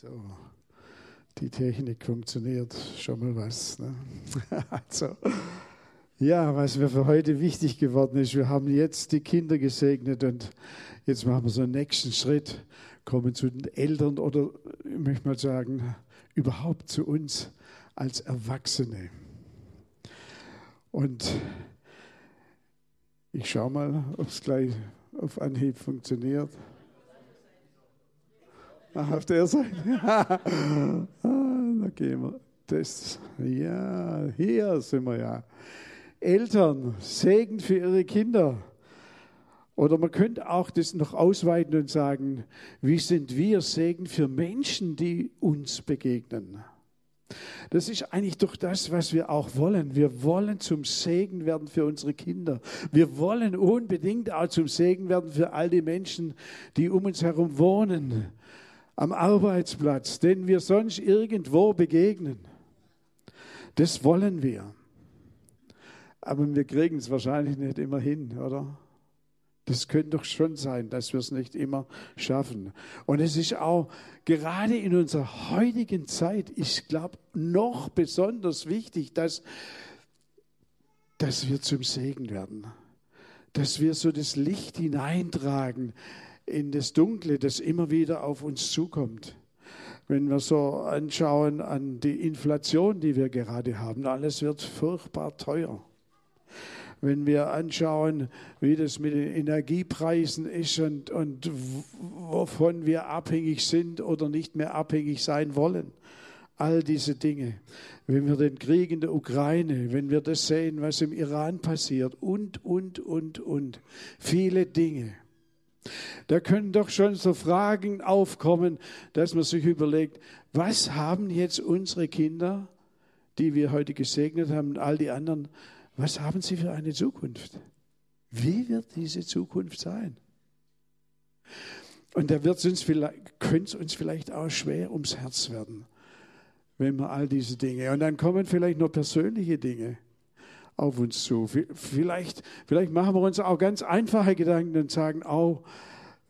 So, die Technik funktioniert schon mal was. Ne? also, ja, was mir für heute wichtig geworden ist, wir haben jetzt die Kinder gesegnet und jetzt machen wir so einen nächsten Schritt, kommen zu den Eltern oder ich möchte mal sagen, überhaupt zu uns als Erwachsene. Und ich schaue mal, ob es gleich auf Anhieb funktioniert. Ach, auf der Seite. ah, da gehen wir. Das, ja, hier sind wir ja. Eltern, Segen für ihre Kinder. Oder man könnte auch das noch ausweiten und sagen, wie sind wir Segen für Menschen, die uns begegnen? Das ist eigentlich doch das, was wir auch wollen. Wir wollen zum Segen werden für unsere Kinder. Wir wollen unbedingt auch zum Segen werden für all die Menschen, die um uns herum wohnen am Arbeitsplatz, den wir sonst irgendwo begegnen. Das wollen wir. Aber wir kriegen es wahrscheinlich nicht immer hin, oder? Das könnte doch schon sein, dass wir es nicht immer schaffen. Und es ist auch gerade in unserer heutigen Zeit, ich glaube, noch besonders wichtig, dass, dass wir zum Segen werden. Dass wir so das Licht hineintragen in das Dunkle, das immer wieder auf uns zukommt. Wenn wir so anschauen an die Inflation, die wir gerade haben, alles wird furchtbar teuer. Wenn wir anschauen, wie das mit den Energiepreisen ist und, und wovon wir abhängig sind oder nicht mehr abhängig sein wollen, all diese Dinge. Wenn wir den Krieg in der Ukraine, wenn wir das sehen, was im Iran passiert und, und, und, und, viele Dinge. Da können doch schon so Fragen aufkommen, dass man sich überlegt, was haben jetzt unsere Kinder, die wir heute gesegnet haben und all die anderen, was haben sie für eine Zukunft? Wie wird diese Zukunft sein? Und da wird uns könnte es uns vielleicht auch schwer ums Herz werden, wenn wir all diese Dinge. Und dann kommen vielleicht noch persönliche Dinge auf uns zu. Vielleicht, vielleicht machen wir uns auch ganz einfache Gedanken und sagen, oh,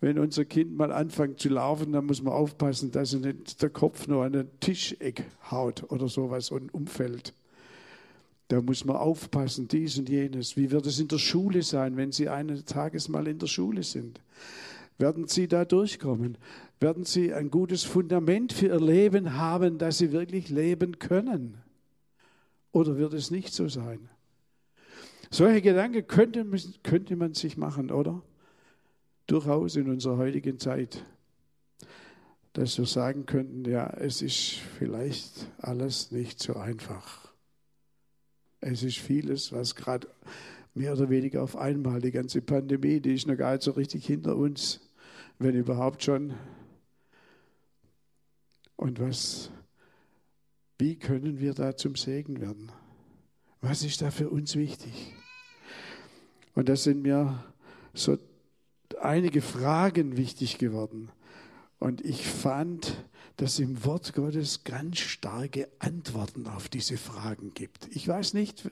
wenn unser Kind mal anfängt zu laufen, dann muss man aufpassen, dass er nicht der Kopf nur an den Tischeck haut oder sowas und umfällt. Da muss man aufpassen, dies und jenes. Wie wird es in der Schule sein, wenn Sie eines Tages mal in der Schule sind? Werden Sie da durchkommen? Werden Sie ein gutes Fundament für Ihr Leben haben, dass Sie wirklich leben können? Oder wird es nicht so sein? Solche Gedanken könnte, könnte man sich machen, oder? Durchaus in unserer heutigen Zeit. Dass wir sagen könnten, ja, es ist vielleicht alles nicht so einfach. Es ist vieles, was gerade mehr oder weniger auf einmal, die ganze Pandemie, die ist noch gar nicht so richtig hinter uns, wenn überhaupt schon. Und was, wie können wir da zum Segen werden? Was ist da für uns wichtig? Und da sind mir so einige Fragen wichtig geworden. Und ich fand, dass im Wort Gottes ganz starke Antworten auf diese Fragen gibt. Ich weiß nicht,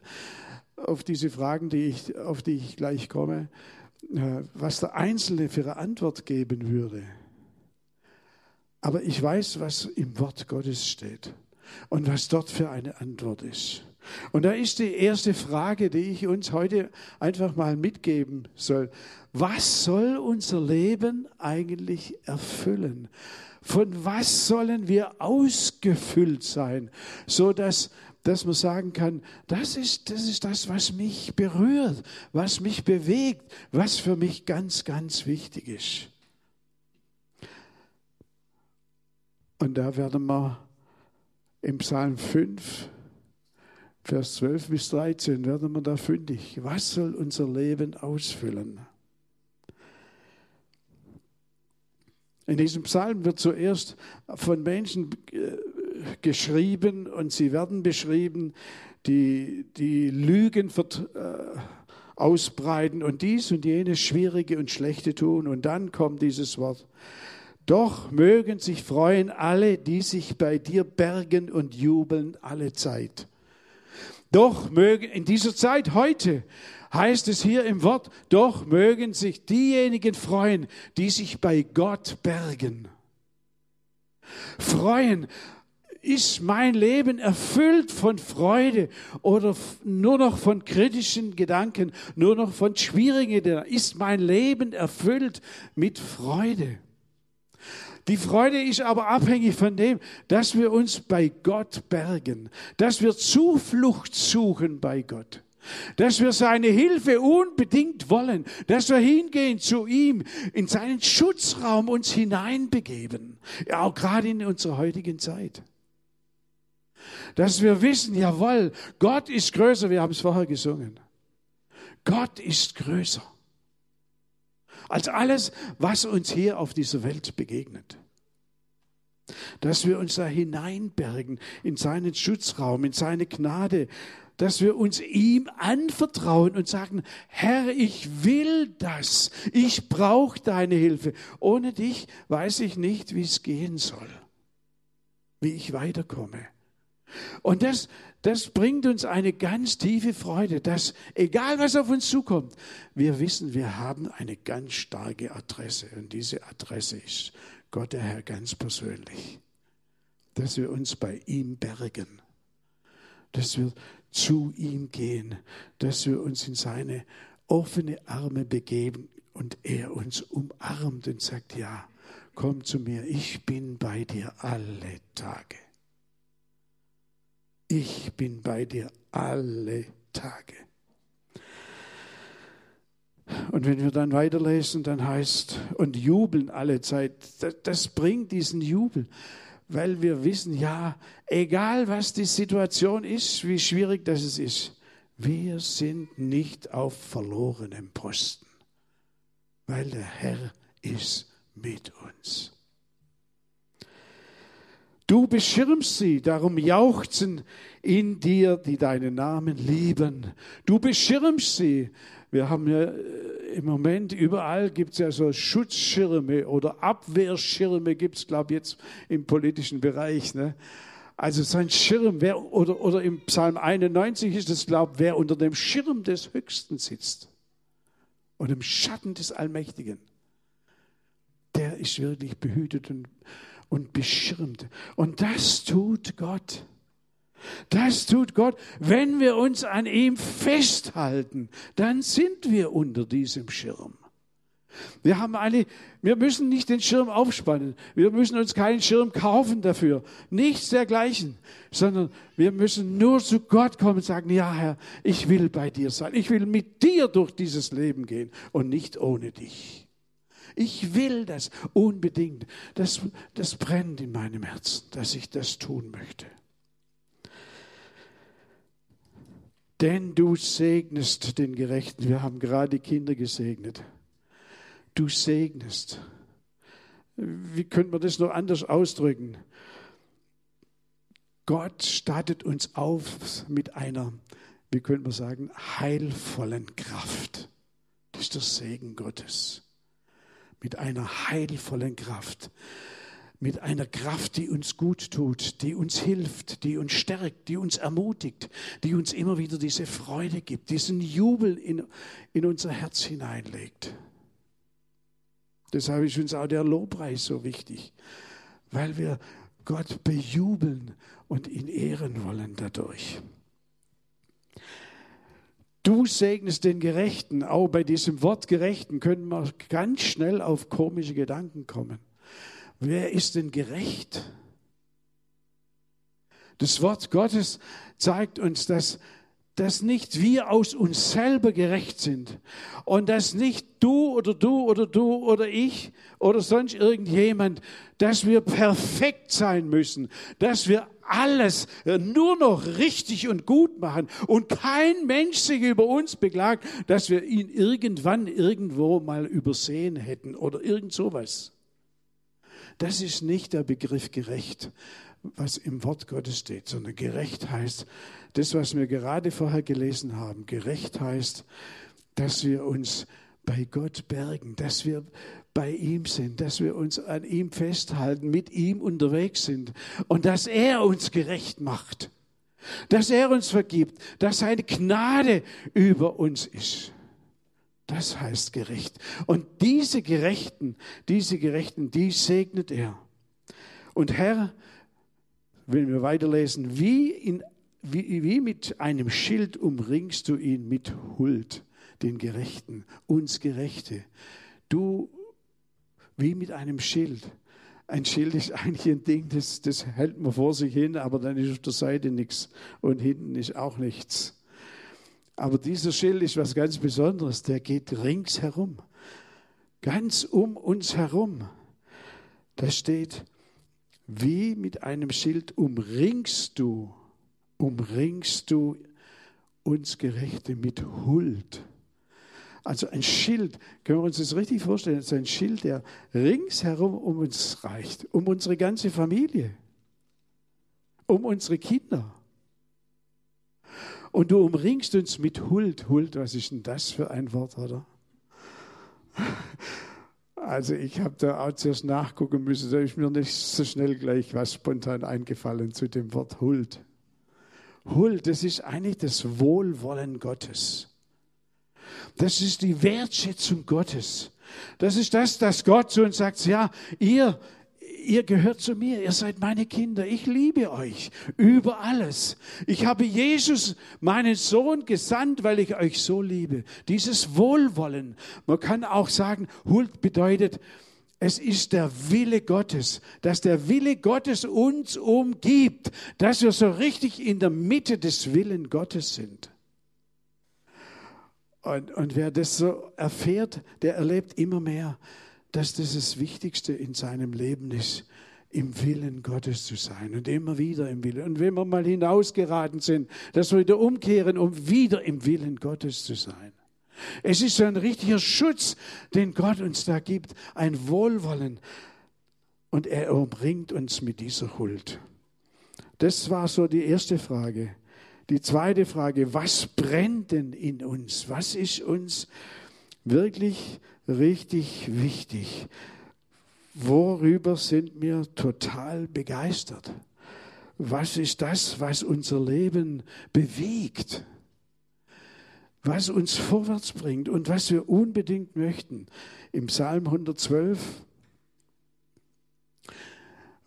auf diese Fragen, die ich, auf die ich gleich komme, äh, was der Einzelne für eine Antwort geben würde. Aber ich weiß, was im Wort Gottes steht und was dort für eine Antwort ist. Und da ist die erste Frage, die ich uns heute einfach mal mitgeben soll. Was soll unser Leben eigentlich erfüllen? Von was sollen wir ausgefüllt sein, so dass dass man sagen kann, das ist, das ist das, was mich berührt, was mich bewegt, was für mich ganz, ganz wichtig ist. Und da werden wir im Psalm 5 Vers 12 bis 13 werden wir da fündig. Was soll unser Leben ausfüllen? In diesem Psalm wird zuerst von Menschen äh, geschrieben und sie werden beschrieben, die, die Lügen äh, ausbreiten und dies und jenes Schwierige und Schlechte tun. Und dann kommt dieses Wort. Doch mögen sich freuen alle, die sich bei dir bergen und jubeln alle Zeit. Doch mögen in dieser Zeit heute heißt es hier im Wort, doch mögen sich diejenigen freuen, die sich bei Gott bergen. Freuen, ist mein Leben erfüllt von Freude oder nur noch von kritischen Gedanken, nur noch von schwierigen Gedanken? Ist mein Leben erfüllt mit Freude? Die Freude ist aber abhängig von dem, dass wir uns bei Gott bergen, dass wir Zuflucht suchen bei Gott dass wir seine Hilfe unbedingt wollen, dass wir hingehen zu ihm, in seinen Schutzraum uns hineinbegeben, auch gerade in unserer heutigen Zeit. Dass wir wissen, jawohl, Gott ist größer, wir haben es vorher gesungen. Gott ist größer als alles, was uns hier auf dieser Welt begegnet. Dass wir uns da hineinbergen in seinen Schutzraum, in seine Gnade, dass wir uns ihm anvertrauen und sagen, Herr, ich will das, ich brauche deine Hilfe. Ohne dich weiß ich nicht, wie es gehen soll, wie ich weiterkomme. Und das, das bringt uns eine ganz tiefe Freude, dass egal was auf uns zukommt, wir wissen, wir haben eine ganz starke Adresse. Und diese Adresse ist Gott der Herr ganz persönlich. Dass wir uns bei ihm bergen, dass wir zu ihm gehen, dass wir uns in seine offene Arme begeben und er uns umarmt und sagt, ja, komm zu mir, ich bin bei dir alle Tage. Ich bin bei dir alle Tage. Und wenn wir dann weiterlesen, dann heißt, und jubeln alle Zeit, das, das bringt diesen Jubel, weil wir wissen, ja, egal was die Situation ist, wie schwierig das ist, wir sind nicht auf verlorenem Posten, weil der Herr ist mit uns. Du beschirmst sie, darum jauchzen in dir, die deinen Namen lieben. Du beschirmst sie. Wir haben ja äh, im Moment überall gibt es ja so Schutzschirme oder Abwehrschirme gibt es, glaube ich, jetzt im politischen Bereich. Ne? Also sein Schirm, wer, oder, oder im Psalm 91 ist es, glaube ich, wer unter dem Schirm des Höchsten sitzt und im Schatten des Allmächtigen, der ist wirklich behütet und und beschirmt. Und das tut Gott. Das tut Gott. Wenn wir uns an ihm festhalten, dann sind wir unter diesem Schirm. Wir haben eine, wir müssen nicht den Schirm aufspannen. Wir müssen uns keinen Schirm kaufen dafür. Nichts dergleichen. Sondern wir müssen nur zu Gott kommen und sagen, ja Herr, ich will bei dir sein. Ich will mit dir durch dieses Leben gehen und nicht ohne dich. Ich will das unbedingt. Das, das brennt in meinem Herzen, dass ich das tun möchte. Denn du segnest den Gerechten. Wir haben gerade die Kinder gesegnet. Du segnest. Wie könnte man das noch anders ausdrücken? Gott stattet uns auf mit einer, wie könnte man sagen, heilvollen Kraft. Das ist der Segen Gottes mit einer heilvollen Kraft, mit einer Kraft, die uns gut tut, die uns hilft, die uns stärkt, die uns ermutigt, die uns immer wieder diese Freude gibt, diesen Jubel in, in unser Herz hineinlegt. Deshalb ist uns auch der Lobpreis so wichtig, weil wir Gott bejubeln und ihn ehren wollen dadurch. Du segnest den Gerechten. Auch bei diesem Wort Gerechten können wir ganz schnell auf komische Gedanken kommen. Wer ist denn gerecht? Das Wort Gottes zeigt uns, dass, dass nicht wir aus uns selber gerecht sind und dass nicht du oder du oder du oder ich oder sonst irgendjemand, dass wir perfekt sein müssen, dass wir alles nur noch richtig und gut machen und kein Mensch sich über uns beklagt, dass wir ihn irgendwann irgendwo mal übersehen hätten oder irgend sowas. Das ist nicht der Begriff gerecht, was im Wort Gottes steht, sondern gerecht heißt, das, was wir gerade vorher gelesen haben, gerecht heißt, dass wir uns bei Gott bergen, dass wir bei ihm sind, dass wir uns an ihm festhalten, mit ihm unterwegs sind und dass er uns gerecht macht, dass er uns vergibt, dass seine Gnade über uns ist. Das heißt gerecht. Und diese Gerechten, diese Gerechten, die segnet er. Und Herr, wenn wir weiterlesen, wie, in, wie, wie mit einem Schild umringst du ihn mit Huld, den Gerechten, uns Gerechte. Du, wie mit einem Schild. Ein Schild ist eigentlich ein Ding, das, das hält man vor sich hin, aber dann ist auf der Seite nichts und hinten ist auch nichts. Aber dieser Schild ist was ganz Besonderes. Der geht ringsherum. Ganz um uns herum. Da steht, wie mit einem Schild umringst du, umringst du uns Gerechte mit Huld. Also ein Schild, können wir uns das richtig vorstellen, ist ein Schild, der ringsherum um uns reicht, um unsere ganze Familie, um unsere Kinder. Und du umringst uns mit Huld. Huld, was ist denn das für ein Wort, oder? Also ich habe da auch zuerst nachgucken müssen, da ist mir nicht so schnell gleich was spontan eingefallen zu dem Wort Huld. Huld, das ist eigentlich das Wohlwollen Gottes. Das ist die Wertschätzung Gottes. Das ist das, dass Gott zu uns sagt, ja, ihr, ihr gehört zu mir, ihr seid meine Kinder, ich liebe euch über alles. Ich habe Jesus, meinen Sohn, gesandt, weil ich euch so liebe. Dieses Wohlwollen, man kann auch sagen, Huld bedeutet, es ist der Wille Gottes, dass der Wille Gottes uns umgibt, dass wir so richtig in der Mitte des Willen Gottes sind. Und, und wer das so erfährt, der erlebt immer mehr, dass das das Wichtigste in seinem Leben ist, im Willen Gottes zu sein und immer wieder im Willen. Und wenn wir mal hinausgeraten sind, dass wir wieder umkehren, um wieder im Willen Gottes zu sein. Es ist ein richtiger Schutz, den Gott uns da gibt, ein Wohlwollen. Und er umringt uns mit dieser Huld. Das war so die erste Frage. Die zweite Frage, was brennt denn in uns? Was ist uns wirklich richtig wichtig. Worüber sind wir total begeistert? Was ist das, was unser Leben bewegt? Was uns vorwärts bringt und was wir unbedingt möchten? Im Psalm 112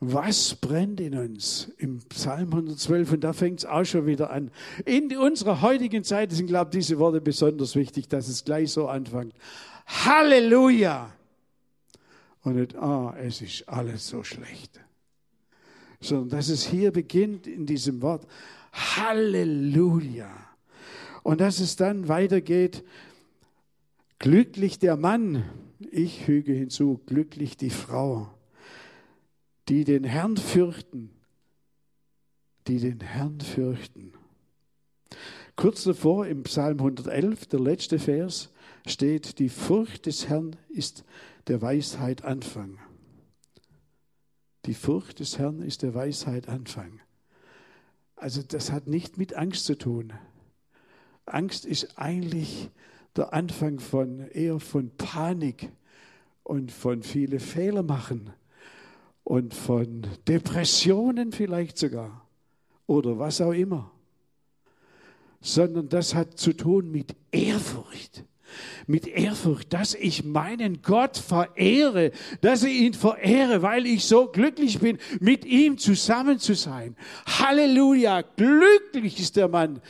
was brennt in uns? Im Psalm 112, und da fängt es auch schon wieder an. In unserer heutigen Zeit sind, glaube ich, diese Worte besonders wichtig, dass es gleich so anfängt. Halleluja! Und nicht, ah, es ist alles so schlecht. Sondern dass es hier beginnt in diesem Wort Halleluja. Und dass es dann weitergeht, glücklich der Mann, ich füge hinzu, glücklich die Frau, die den Herrn fürchten, die den Herrn fürchten. Kurz davor im Psalm 111, der letzte Vers, steht, die Furcht des Herrn ist der Weisheit Anfang. Die Furcht des Herrn ist der Weisheit Anfang. Also das hat nicht mit Angst zu tun. Angst ist eigentlich der Anfang von eher von Panik und von viele Fehler machen und von Depressionen vielleicht sogar oder was auch immer. Sondern das hat zu tun mit Ehrfurcht mit Ehrfurcht, dass ich meinen Gott verehre, dass ich ihn verehre, weil ich so glücklich bin, mit ihm zusammen zu sein. Halleluja, glücklich ist der Mann,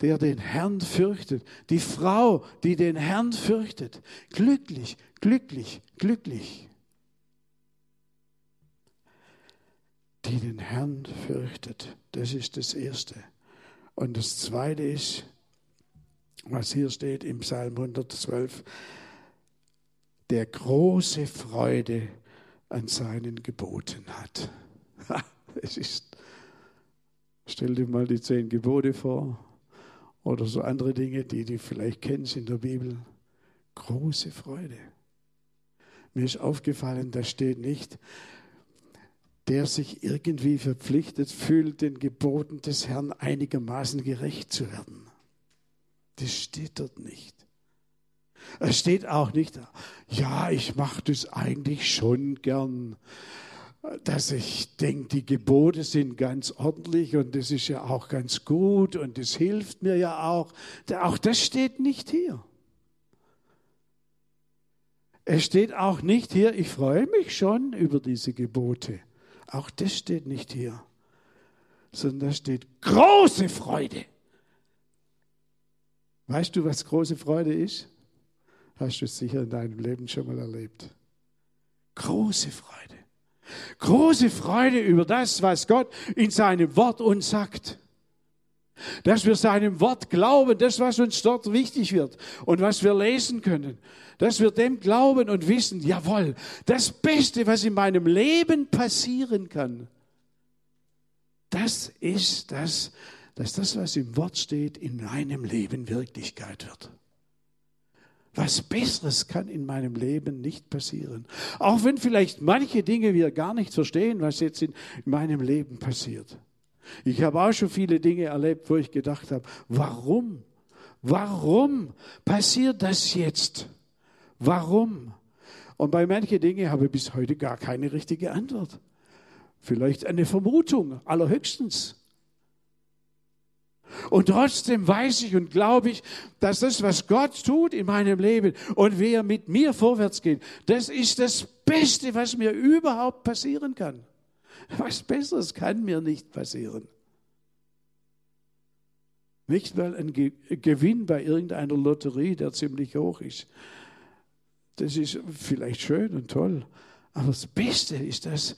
der den Herrn fürchtet, die Frau, die den Herrn fürchtet. Glücklich, glücklich, glücklich. Die den Herrn fürchtet, das ist das Erste. Und das Zweite ist, was hier steht im Psalm 112, der große Freude an seinen Geboten hat. Es ist, stell dir mal die zehn Gebote vor oder so andere Dinge, die du vielleicht kennst in der Bibel. Große Freude. Mir ist aufgefallen, da steht nicht, der sich irgendwie verpflichtet fühlt, den Geboten des Herrn einigermaßen gerecht zu werden. Das steht dort nicht. Es steht auch nicht, ja, ich mache das eigentlich schon gern, dass ich denke, die Gebote sind ganz ordentlich und das ist ja auch ganz gut und das hilft mir ja auch. Auch das steht nicht hier. Es steht auch nicht hier, ich freue mich schon über diese Gebote. Auch das steht nicht hier, sondern da steht große Freude. Weißt du, was große Freude ist? Hast du es sicher in deinem Leben schon mal erlebt. Große Freude. Große Freude über das, was Gott in seinem Wort uns sagt. Dass wir seinem Wort glauben, das, was uns dort wichtig wird und was wir lesen können. Dass wir dem glauben und wissen, jawohl, das Beste, was in meinem Leben passieren kann, das ist das, dass das, was im Wort steht, in meinem Leben Wirklichkeit wird. Was Besseres kann in meinem Leben nicht passieren. Auch wenn vielleicht manche Dinge wir gar nicht verstehen, was jetzt in meinem Leben passiert. Ich habe auch schon viele Dinge erlebt, wo ich gedacht habe, warum? Warum passiert das jetzt? Warum? Und bei manchen Dingen habe ich bis heute gar keine richtige Antwort. Vielleicht eine Vermutung, allerhöchstens. Und trotzdem weiß ich und glaube ich, dass das, was Gott tut in meinem Leben und wie er mit mir vorwärts geht, das ist das Beste, was mir überhaupt passieren kann. Was Besseres kann mir nicht passieren. Nicht mal ein Gewinn bei irgendeiner Lotterie, der ziemlich hoch ist. Das ist vielleicht schön und toll. Aber das Beste ist das,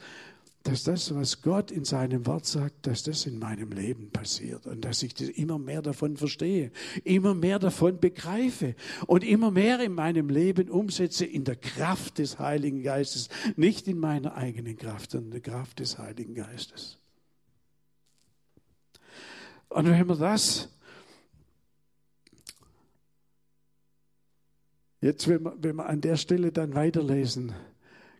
dass das, was Gott in seinem Wort sagt, dass das in meinem Leben passiert und dass ich immer mehr davon verstehe, immer mehr davon begreife und immer mehr in meinem Leben umsetze in der Kraft des Heiligen Geistes, nicht in meiner eigenen Kraft, sondern in der Kraft des Heiligen Geistes. Und wenn wir das jetzt, wenn wir, wenn wir an der Stelle dann weiterlesen,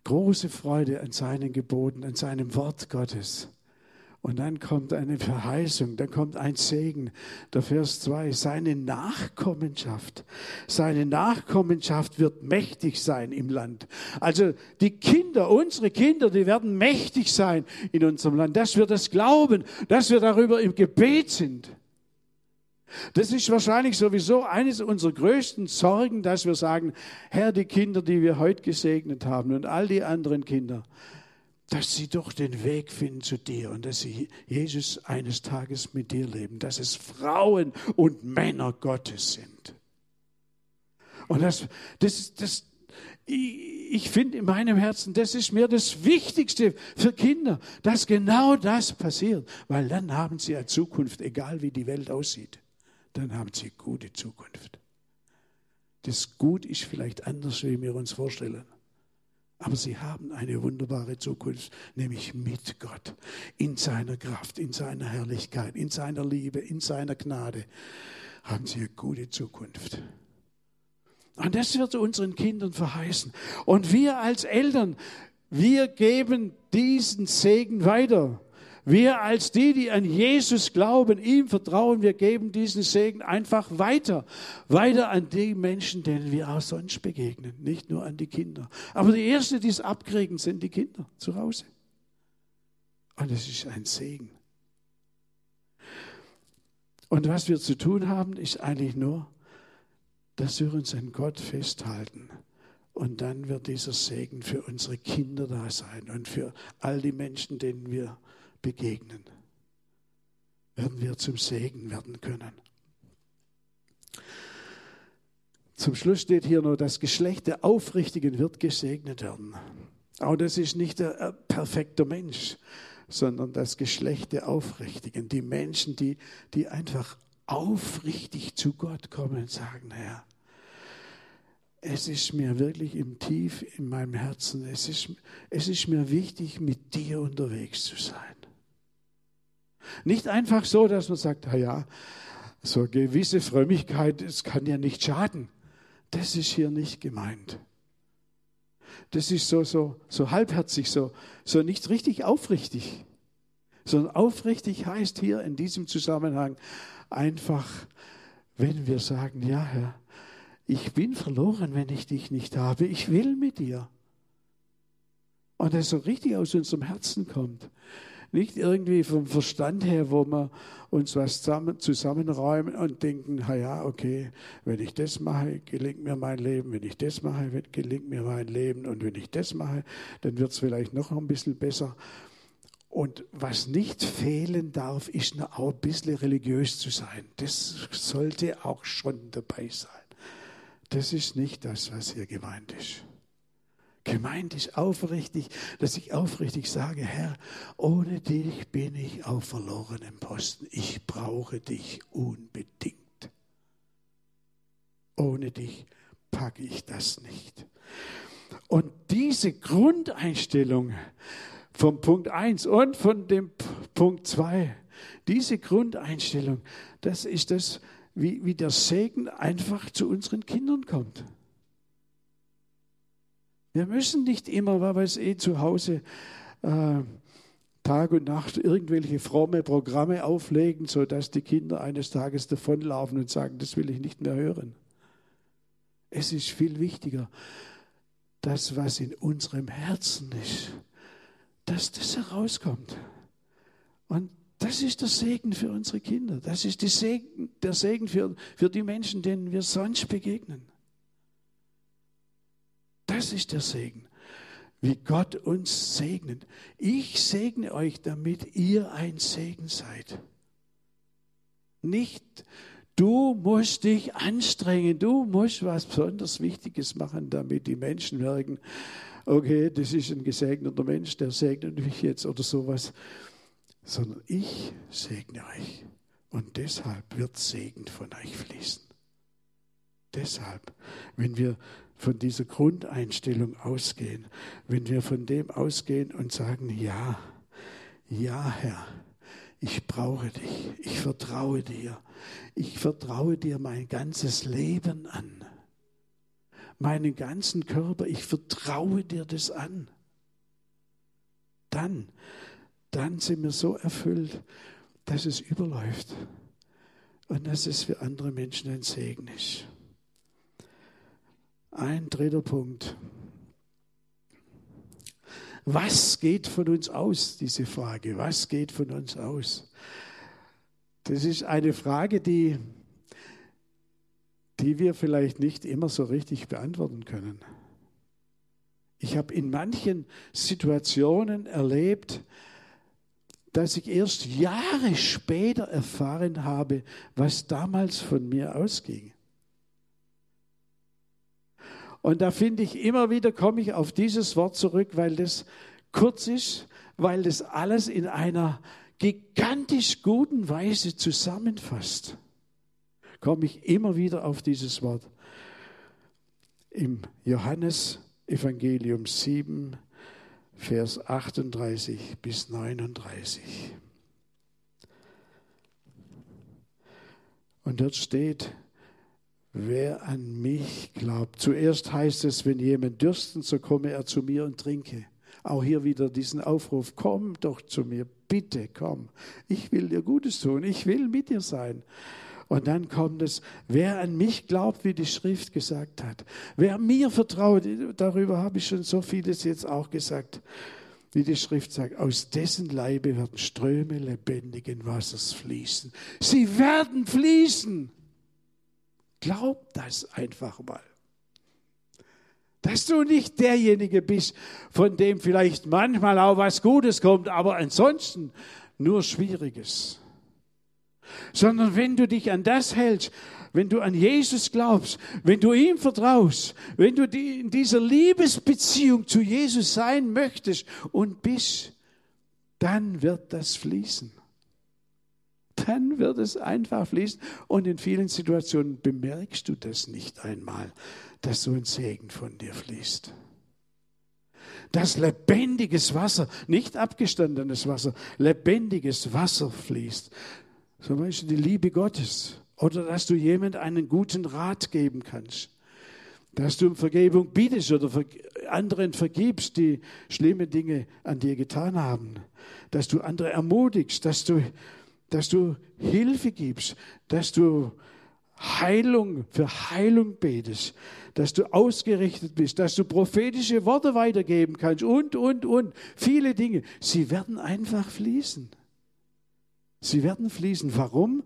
große Freude an seinen Geboten, an seinem Wort Gottes. Und dann kommt eine Verheißung, dann kommt ein Segen. Der Vers 2, seine Nachkommenschaft. Seine Nachkommenschaft wird mächtig sein im Land. Also die Kinder, unsere Kinder, die werden mächtig sein in unserem Land, dass wir das glauben, dass wir darüber im Gebet sind. Das ist wahrscheinlich sowieso eines unserer größten Sorgen, dass wir sagen, Herr, die Kinder, die wir heute gesegnet haben und all die anderen Kinder, dass sie doch den Weg finden zu dir und dass sie Jesus eines Tages mit dir leben, dass es Frauen und Männer Gottes sind. Und das, das, das, ich finde in meinem Herzen, das ist mir das Wichtigste für Kinder, dass genau das passiert, weil dann haben sie eine Zukunft, egal wie die Welt aussieht dann haben sie gute Zukunft. Das Gut ist vielleicht anders, wie wir uns vorstellen. Aber sie haben eine wunderbare Zukunft, nämlich mit Gott, in seiner Kraft, in seiner Herrlichkeit, in seiner Liebe, in seiner Gnade haben sie eine gute Zukunft. Und das wird unseren Kindern verheißen. Und wir als Eltern, wir geben diesen Segen weiter. Wir als die, die an Jesus glauben, ihm vertrauen, wir geben diesen Segen einfach weiter. Weiter an die Menschen, denen wir auch sonst begegnen, nicht nur an die Kinder. Aber die Ersten, die es abkriegen, sind die Kinder zu Hause. Und es ist ein Segen. Und was wir zu tun haben, ist eigentlich nur, dass wir uns an Gott festhalten. Und dann wird dieser Segen für unsere Kinder da sein und für all die Menschen, denen wir begegnen, werden wir zum Segen werden können. Zum Schluss steht hier nur, das Geschlecht der Aufrichtigen wird gesegnet werden. Aber das ist nicht der perfekte Mensch, sondern das Geschlecht der Aufrichtigen. Die Menschen, die, die einfach aufrichtig zu Gott kommen und sagen, Herr, es ist mir wirklich im Tief in meinem Herzen, es ist, es ist mir wichtig, mit dir unterwegs zu sein. Nicht einfach so, dass man sagt, ja, so eine gewisse Frömmigkeit, es kann ja nicht schaden. Das ist hier nicht gemeint. Das ist so, so, so halbherzig, so, so nicht richtig aufrichtig. Sondern aufrichtig heißt hier in diesem Zusammenhang einfach, wenn wir sagen, ja Herr, ich bin verloren, wenn ich dich nicht habe. Ich will mit dir. Und das so richtig aus unserem Herzen kommt. Nicht irgendwie vom Verstand her, wo wir uns was zusammen, zusammenräumen und denken, na ja, okay, wenn ich das mache, gelingt mir mein Leben. Wenn ich das mache, gelingt mir mein Leben. Und wenn ich das mache, dann wird es vielleicht noch ein bisschen besser. Und was nicht fehlen darf, ist auch ein bisschen religiös zu sein. Das sollte auch schon dabei sein. Das ist nicht das, was hier gemeint ist. Gemeint ist aufrichtig, dass ich aufrichtig sage, Herr, ohne dich bin ich auf verlorenem Posten. Ich brauche dich unbedingt. Ohne dich packe ich das nicht. Und diese Grundeinstellung vom Punkt 1 und von dem Punkt 2, diese Grundeinstellung, das ist das, wie, wie der Segen einfach zu unseren Kindern kommt. Wir müssen nicht immer, weil wir es eh zu Hause äh, Tag und Nacht irgendwelche fromme Programme auflegen, sodass die Kinder eines Tages davonlaufen und sagen, das will ich nicht mehr hören. Es ist viel wichtiger, das, was in unserem Herzen ist, dass das herauskommt. Und das ist der Segen für unsere Kinder. Das ist Segen, der Segen für, für die Menschen, denen wir sonst begegnen. Das ist der Segen, wie Gott uns segnet. Ich segne euch, damit ihr ein Segen seid. Nicht, du musst dich anstrengen, du musst was besonders Wichtiges machen, damit die Menschen merken, okay, das ist ein gesegneter Mensch, der segnet mich jetzt oder sowas, sondern ich segne euch. Und deshalb wird Segen von euch fließen. Deshalb, wenn wir von dieser Grundeinstellung ausgehen, wenn wir von dem ausgehen und sagen, ja, ja, Herr, ich brauche dich, ich vertraue dir, ich vertraue dir mein ganzes Leben an, meinen ganzen Körper, ich vertraue dir das an. Dann, dann sind wir so erfüllt, dass es überläuft und dass es für andere Menschen ein Segen ist. Ein dritter Punkt. Was geht von uns aus, diese Frage? Was geht von uns aus? Das ist eine Frage, die, die wir vielleicht nicht immer so richtig beantworten können. Ich habe in manchen Situationen erlebt, dass ich erst Jahre später erfahren habe, was damals von mir ausging. Und da finde ich immer wieder, komme ich auf dieses Wort zurück, weil das kurz ist, weil das alles in einer gigantisch guten Weise zusammenfasst. Komme ich immer wieder auf dieses Wort. Im Johannes Evangelium 7, Vers 38 bis 39. Und dort steht, wer an mich glaubt. Zuerst heißt es, wenn jemand dürsten, so komme er zu mir und trinke. Auch hier wieder diesen Aufruf, komm doch zu mir, bitte komm. Ich will dir Gutes tun, ich will mit dir sein. Und dann kommt es, wer an mich glaubt, wie die Schrift gesagt hat. Wer mir vertraut, darüber habe ich schon so vieles jetzt auch gesagt, wie die Schrift sagt, aus dessen Leibe werden Ströme lebendigen Wassers fließen. Sie werden fließen. Glaub das einfach mal. Dass du nicht derjenige bist, von dem vielleicht manchmal auch was Gutes kommt, aber ansonsten nur Schwieriges. Sondern wenn du dich an das hältst, wenn du an Jesus glaubst, wenn du ihm vertraust, wenn du in dieser Liebesbeziehung zu Jesus sein möchtest und bist, dann wird das fließen dann wird es einfach fließen. Und in vielen Situationen bemerkst du das nicht einmal, dass so ein Segen von dir fließt. Dass lebendiges Wasser, nicht abgestandenes Wasser, lebendiges Wasser fließt. Zum Beispiel die Liebe Gottes. Oder dass du jemand einen guten Rat geben kannst. Dass du um Vergebung bietest oder anderen vergibst, die schlimme Dinge an dir getan haben. Dass du andere ermutigst, dass du dass du Hilfe gibst, dass du Heilung, für Heilung betest, dass du ausgerichtet bist, dass du prophetische Worte weitergeben kannst und, und, und. Viele Dinge. Sie werden einfach fließen. Sie werden fließen. Warum?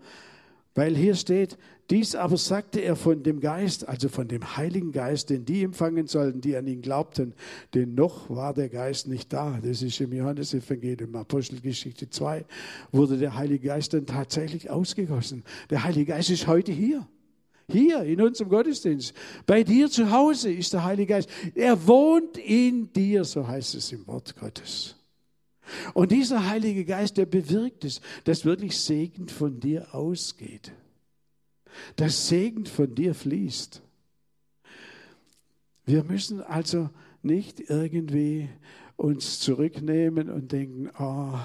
Weil hier steht, dies aber sagte er von dem Geist, also von dem Heiligen Geist, den die empfangen sollten, die an ihn glaubten. Denn noch war der Geist nicht da. Das ist im Johannesevangelium, Apostelgeschichte 2, wurde der Heilige Geist dann tatsächlich ausgegossen. Der Heilige Geist ist heute hier. Hier in unserem Gottesdienst. Bei dir zu Hause ist der Heilige Geist. Er wohnt in dir, so heißt es im Wort Gottes. Und dieser Heilige Geist, der bewirkt es, dass wirklich Segen von dir ausgeht dass Segen von dir fließt. Wir müssen also nicht irgendwie uns zurücknehmen und denken, oh,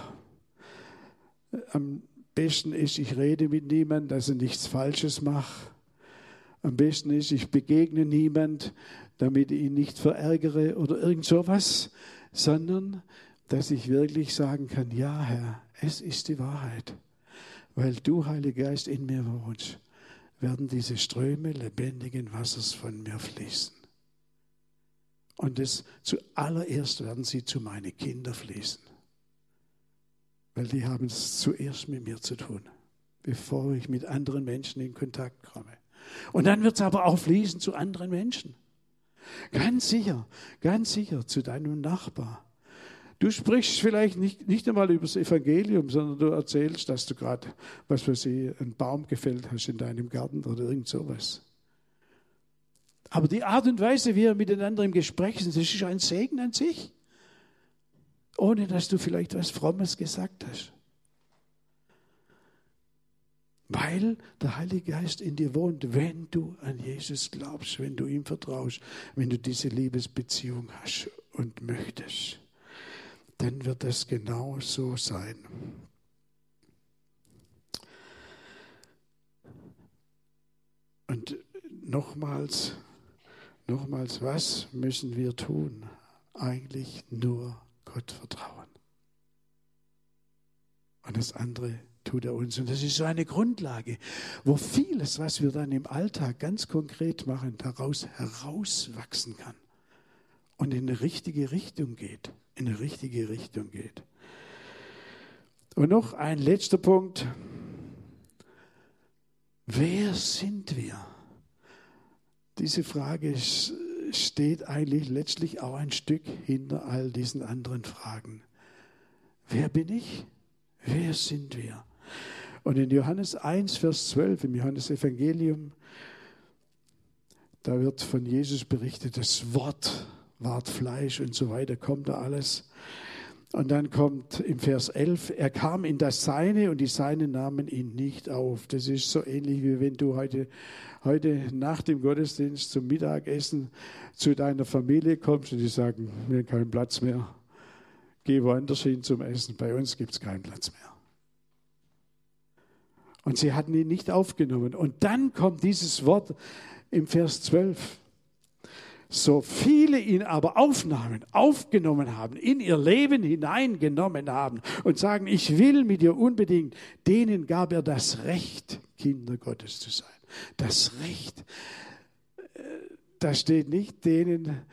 am besten ist, ich rede mit niemandem, dass er nichts Falsches macht. Am besten ist, ich begegne niemand, damit ich ihn nicht verärgere oder irgend sowas, sondern dass ich wirklich sagen kann, ja Herr, es ist die Wahrheit, weil du, Heiliger Geist, in mir wohnst werden diese Ströme lebendigen Wassers von mir fließen. Und es zuallererst werden sie zu meinen Kindern fließen. Weil die haben es zuerst mit mir zu tun, bevor ich mit anderen Menschen in Kontakt komme. Und dann wird es aber auch fließen zu anderen Menschen. Ganz sicher, ganz sicher zu deinem Nachbar, Du sprichst vielleicht nicht, nicht einmal über das Evangelium, sondern du erzählst, dass du gerade, was für sie, einen Baum gefällt hast in deinem Garten oder irgend sowas. Aber die Art und Weise, wie wir miteinander im Gespräch sind, das ist ein Segen an sich. Ohne dass du vielleicht was Frommes gesagt hast. Weil der Heilige Geist in dir wohnt, wenn du an Jesus glaubst, wenn du ihm vertraust, wenn du diese Liebesbeziehung hast und möchtest dann wird es genau so sein. Und nochmals, nochmals, was müssen wir tun? Eigentlich nur Gott vertrauen. Und das andere tut er uns. Und das ist so eine Grundlage, wo vieles, was wir dann im Alltag ganz konkret machen, daraus herauswachsen kann und in eine richtige Richtung geht in die richtige Richtung geht. Und noch ein letzter Punkt. Wer sind wir? Diese Frage steht eigentlich letztlich auch ein Stück hinter all diesen anderen Fragen. Wer bin ich? Wer sind wir? Und in Johannes 1, Vers 12, im Johannesevangelium, da wird von Jesus berichtet, das Wort ward Fleisch und so weiter, kommt da alles. Und dann kommt im Vers 11, er kam in das Seine und die Seinen nahmen ihn nicht auf. Das ist so ähnlich wie wenn du heute, heute nach dem Gottesdienst zum Mittagessen zu deiner Familie kommst und die sagen, wir haben keinen Platz mehr. Geh woanders hin zum Essen. Bei uns gibt es keinen Platz mehr. Und sie hatten ihn nicht aufgenommen. Und dann kommt dieses Wort im Vers 12. So viele ihn aber aufnahmen, aufgenommen haben, in ihr Leben hineingenommen haben und sagen, ich will mit dir unbedingt, denen gab er das Recht, Kinder Gottes zu sein. Das Recht. Äh, da steht nicht, denen,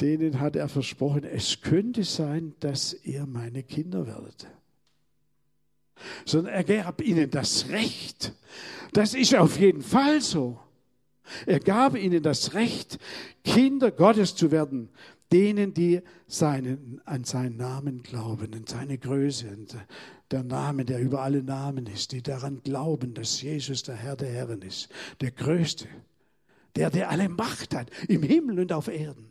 denen hat er versprochen, es könnte sein, dass ihr meine Kinder werdet. Sondern er gab ihnen das Recht. Das ist auf jeden Fall so. Er gab ihnen das Recht, Kinder Gottes zu werden, denen, die seinen, an seinen Namen glauben, an seine Größe, und der Name, der über alle Namen ist, die daran glauben, dass Jesus der Herr der Herren ist, der Größte, der, der alle Macht hat, im Himmel und auf Erden.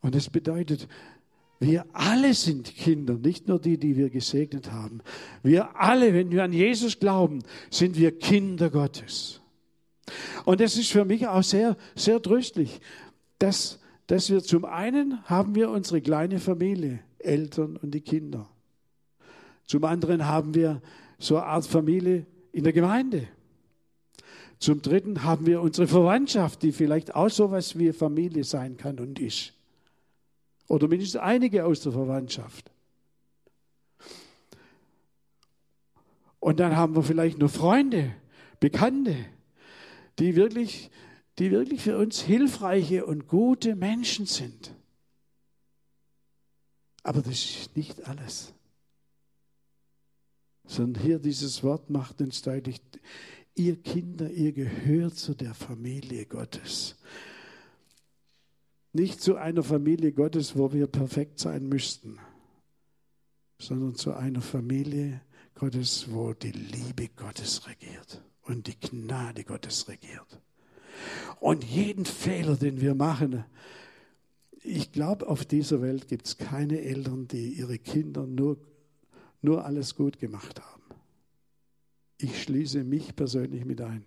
Und es bedeutet, wir alle sind Kinder, nicht nur die, die wir gesegnet haben. Wir alle, wenn wir an Jesus glauben, sind wir Kinder Gottes. Und das ist für mich auch sehr, sehr tröstlich, dass, dass wir zum einen haben wir unsere kleine Familie, Eltern und die Kinder. Zum anderen haben wir so eine Art Familie in der Gemeinde. Zum dritten haben wir unsere Verwandtschaft, die vielleicht auch so etwas wie Familie sein kann und ist. Oder mindestens einige aus der Verwandtschaft. Und dann haben wir vielleicht nur Freunde, Bekannte, die wirklich, die wirklich für uns hilfreiche und gute Menschen sind. Aber das ist nicht alles. Sondern hier dieses Wort macht uns deutlich, ihr Kinder, ihr gehört zu der Familie Gottes. Nicht zu einer Familie Gottes, wo wir perfekt sein müssten, sondern zu einer Familie Gottes, wo die Liebe Gottes regiert und die Gnade Gottes regiert. Und jeden Fehler, den wir machen, ich glaube, auf dieser Welt gibt es keine Eltern, die ihre Kinder nur, nur alles gut gemacht haben. Ich schließe mich persönlich mit ein.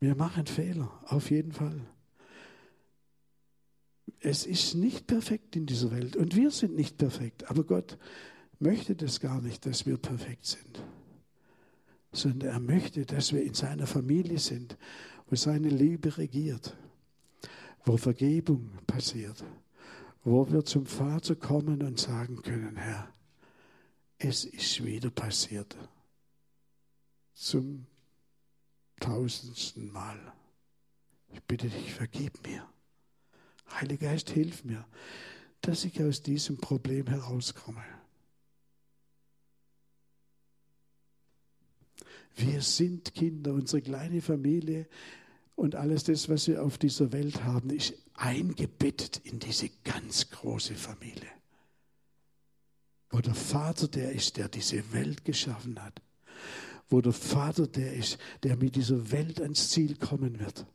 Wir machen Fehler, auf jeden Fall. Es ist nicht perfekt in dieser Welt und wir sind nicht perfekt, aber Gott möchte das gar nicht, dass wir perfekt sind, sondern er möchte, dass wir in seiner Familie sind wo seine Liebe regiert, wo Vergebung passiert, wo wir zum Vater kommen und sagen können, Herr, es ist wieder passiert. Zum tausendsten Mal. Ich bitte dich, vergib mir. Heiliger Geist, hilf mir, dass ich aus diesem Problem herauskomme. Wir sind Kinder, unsere kleine Familie und alles das, was wir auf dieser Welt haben, ist eingebettet in diese ganz große Familie. Wo der Vater der ist, der diese Welt geschaffen hat. Wo der Vater der ist, der mit dieser Welt ans Ziel kommen wird.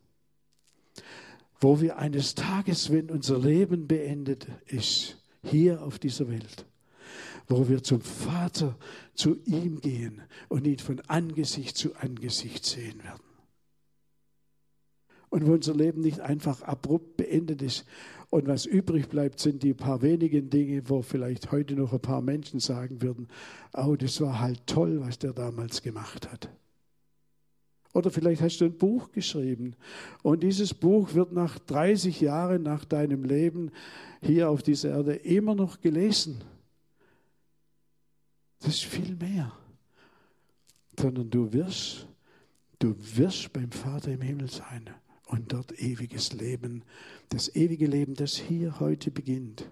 Wo wir eines Tages, wenn unser Leben beendet ist, hier auf dieser Welt, wo wir zum Vater, zu ihm gehen und ihn von Angesicht zu Angesicht sehen werden. Und wo unser Leben nicht einfach abrupt beendet ist und was übrig bleibt, sind die paar wenigen Dinge, wo vielleicht heute noch ein paar Menschen sagen würden, oh, das war halt toll, was der damals gemacht hat. Oder vielleicht hast du ein Buch geschrieben und dieses Buch wird nach 30 Jahren nach deinem Leben hier auf dieser Erde immer noch gelesen. Das ist viel mehr. Sondern du wirst, du wirst beim Vater im Himmel sein und dort ewiges Leben, das ewige Leben, das hier heute beginnt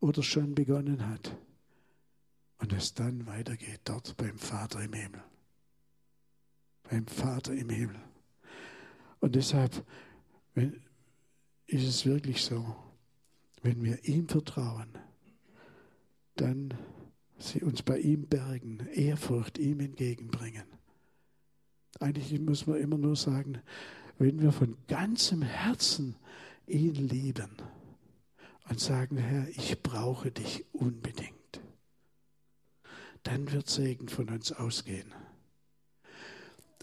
oder schon begonnen hat und es dann weitergeht dort beim Vater im Himmel. Beim Vater im Himmel. Und deshalb ist es wirklich so, wenn wir ihm vertrauen, dann sie uns bei ihm bergen, Ehrfurcht ihm entgegenbringen. Eigentlich muss man immer nur sagen, wenn wir von ganzem Herzen ihn lieben und sagen, Herr, ich brauche dich unbedingt, dann wird Segen von uns ausgehen.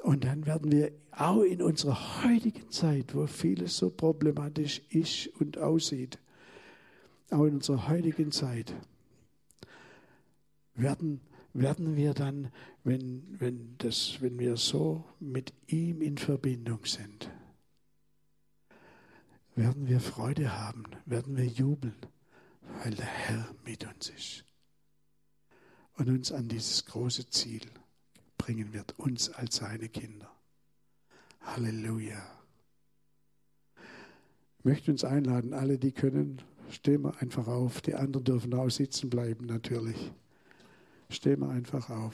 Und dann werden wir auch in unserer heutigen Zeit, wo vieles so problematisch ist und aussieht, auch in unserer heutigen Zeit, werden, werden wir dann, wenn, wenn, das, wenn wir so mit ihm in Verbindung sind, werden wir Freude haben, werden wir jubeln, weil der Herr mit uns ist und uns an dieses große Ziel bringen wird, uns als seine Kinder. Halleluja. Ich möchte uns einladen, alle, die können, stehen wir einfach auf. Die anderen dürfen auch sitzen bleiben, natürlich. Stehen wir einfach auf.